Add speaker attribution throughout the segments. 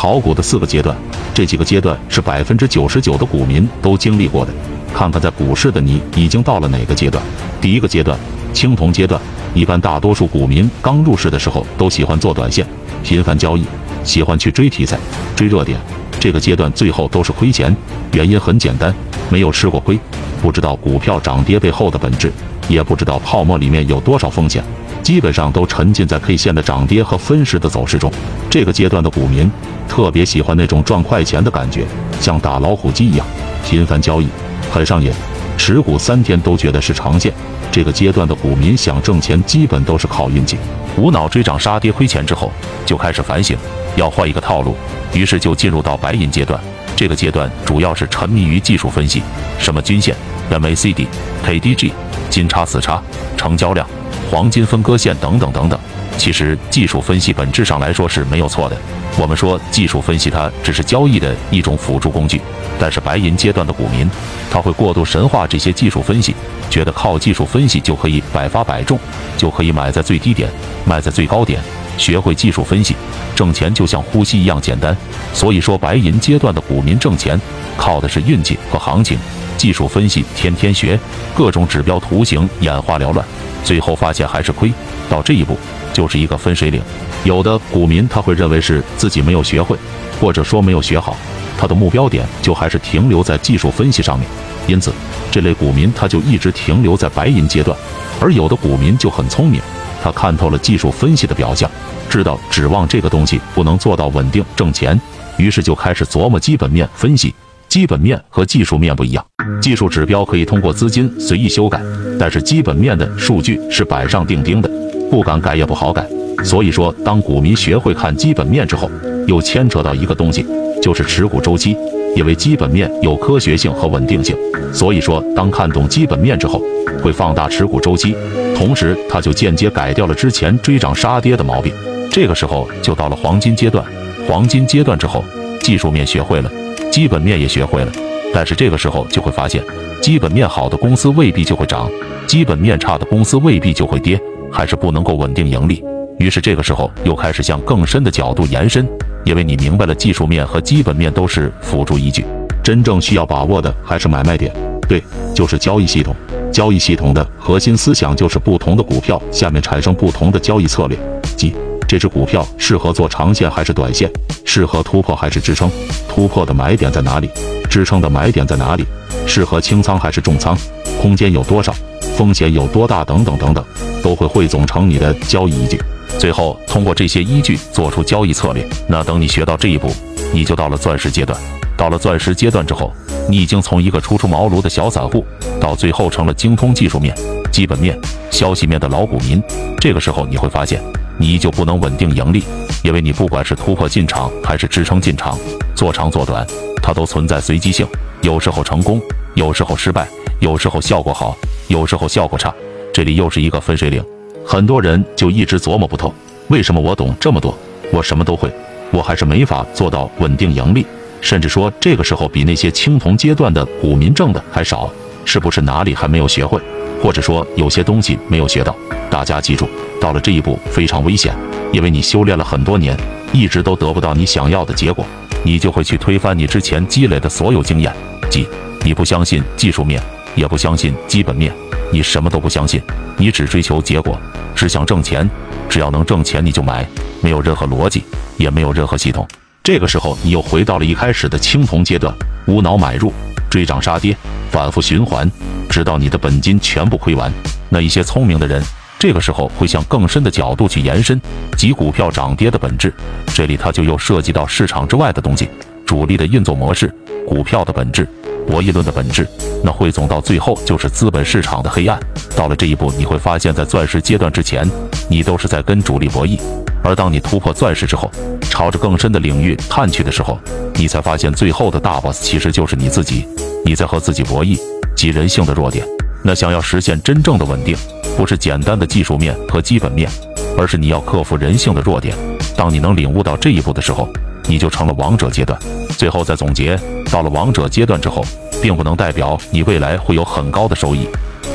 Speaker 1: 炒股的四个阶段，这几个阶段是百分之九十九的股民都经历过的。看看在股市的你已经到了哪个阶段？第一个阶段，青铜阶段。一般大多数股民刚入市的时候都喜欢做短线，频繁交易，喜欢去追题材、追热点。这个阶段最后都是亏钱，原因很简单，没有吃过亏，不知道股票涨跌背后的本质，也不知道泡沫里面有多少风险。基本上都沉浸在 K 线的涨跌和分时的走势中。这个阶段的股民特别喜欢那种赚快钱的感觉，像打老虎机一样频繁交易，很上瘾。持股三天都觉得是长线。这个阶段的股民想挣钱，基本都是靠运气。
Speaker 2: 无脑追涨杀跌亏钱之后，就开始反省，要换一个套路，于是就进入到白银阶段。这个阶段主要是沉迷于技术分析，什么均线、MACD、KDJ、金叉死叉、成交量。黄金分割线等等等等，其实技术分析本质上来说是没有错的。我们说技术分析它只是交易的一种辅助工具，但是白银阶段的股民他会过度神化这些技术分析，觉得靠技术分析就可以百发百中，就可以买在最低点，卖在最高点。学会技术分析，挣钱就像呼吸一样简单。所以说白银阶段的股民挣钱靠的是运气和行情，技术分析天天学，各种指标图形眼花缭乱。最后发现还是亏，到这一步就是一个分水岭。有的股民他会认为是自己没有学会，或者说没有学好，他的目标点就还是停留在技术分析上面，因此这类股民他就一直停留在白银阶段。而有的股民就很聪明，他看透了技术分析的表象，知道指望这个东西不能做到稳定挣钱，于是就开始琢磨基本面分析。基本面和技术面不一样，技术指标可以通过资金随意修改，但是基本面的数据是板上钉钉的，不敢改也不好改。所以说，当股民学会看基本面之后，又牵扯到一个东西，就是持股周期。因为基本面有科学性和稳定性，所以说当看懂基本面之后，会放大持股周期，同时它就间接改掉了之前追涨杀跌的毛病。这个时候就到了黄金阶段，黄金阶段之后，技术面学会了。基本面也学会了，但是这个时候就会发现，基本面好的公司未必就会涨，基本面差的公司未必就会跌，还是不能够稳定盈利。于是这个时候又开始向更深的角度延伸，因为你明白了技术面和基本面都是辅助依据，真正需要把握的还是买卖点，对，就是交易系统。交易系统的核心思想就是不同的股票下面产生不同的交易策略，即。这只股票适合做长线还是短线？适合突破还是支撑？突破的买点在哪里？支撑的买点在哪里？适合清仓还是重仓？空间有多少？风险有多大？等等等等，都会汇总成你的交易依据。最后通过这些依据做出交易策略。那等你学到这一步，你就到了钻石阶段。到了钻石阶段之后，你已经从一个初出茅庐的小散户，到最后成了精通技术面、基本面、消息面的老股民。这个时候你会发现。你依旧不能稳定盈利，因为你不管是突破进场还是支撑进场，做长做短，它都存在随机性。有时候成功，有时候失败，有时候效果好，有时候效果差。这里又是一个分水岭，很多人就一直琢磨不透，为什么我懂这么多，我什么都会，我还是没法做到稳定盈利，甚至说这个时候比那些青铜阶段的股民挣的还少，是不是哪里还没有学会，或者说有些东西没有学到？大家记住。到了这一步非常危险，因为你修炼了很多年，一直都得不到你想要的结果，你就会去推翻你之前积累的所有经验。即你不相信技术面，也不相信基本面，你什么都不相信，你只追求结果，只想挣钱，只要能挣钱你就买，没有任何逻辑，也没有任何系统。这个时候你又回到了一开始的青铜阶段，无脑买入，追涨杀跌，反复循环，直到你的本金全部亏完。那一些聪明的人。这个时候会向更深的角度去延伸，即股票涨跌的本质。这里它就又涉及到市场之外的东西，主力的运作模式，股票的本质，博弈论的本质。那汇总到最后就是资本市场的黑暗。到了这一步，你会发现在钻石阶段之前，你都是在跟主力博弈；而当你突破钻石之后，朝着更深的领域探去的时候，你才发现最后的大 boss 其实就是你自己，你在和自己博弈，即人性的弱点。那想要实现真正的稳定。不是简单的技术面和基本面，而是你要克服人性的弱点。当你能领悟到这一步的时候，你就成了王者阶段。最后再总结，到了王者阶段之后，并不能代表你未来会有很高的收益，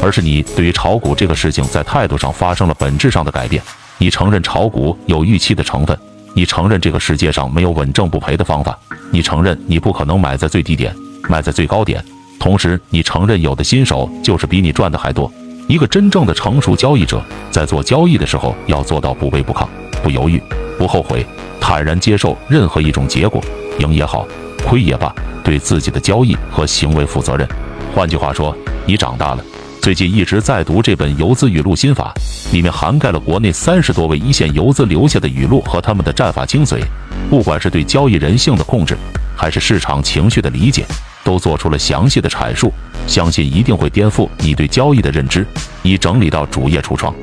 Speaker 2: 而是你对于炒股这个事情在态度上发生了本质上的改变。你承认炒股有预期的成分，你承认这个世界上没有稳挣不赔的方法，你承认你不可能买在最低点，卖在最高点，同时你承认有的新手就是比你赚的还多。一个真正的成熟交易者，在做交易的时候要做到不卑不亢、不犹豫、不后悔，坦然接受任何一种结果，赢也好，亏也罢，对自己的交易和行为负责任。换句话说，你长大了。最近一直在读这本游资语录心法，里面涵盖了国内三十多位一线游资留下的语录和他们的战法精髓。不管是对交易人性的控制，还是市场情绪的理解，都做出了详细的阐述。相信一定会颠覆你对交易的认知。已整理到主页橱窗。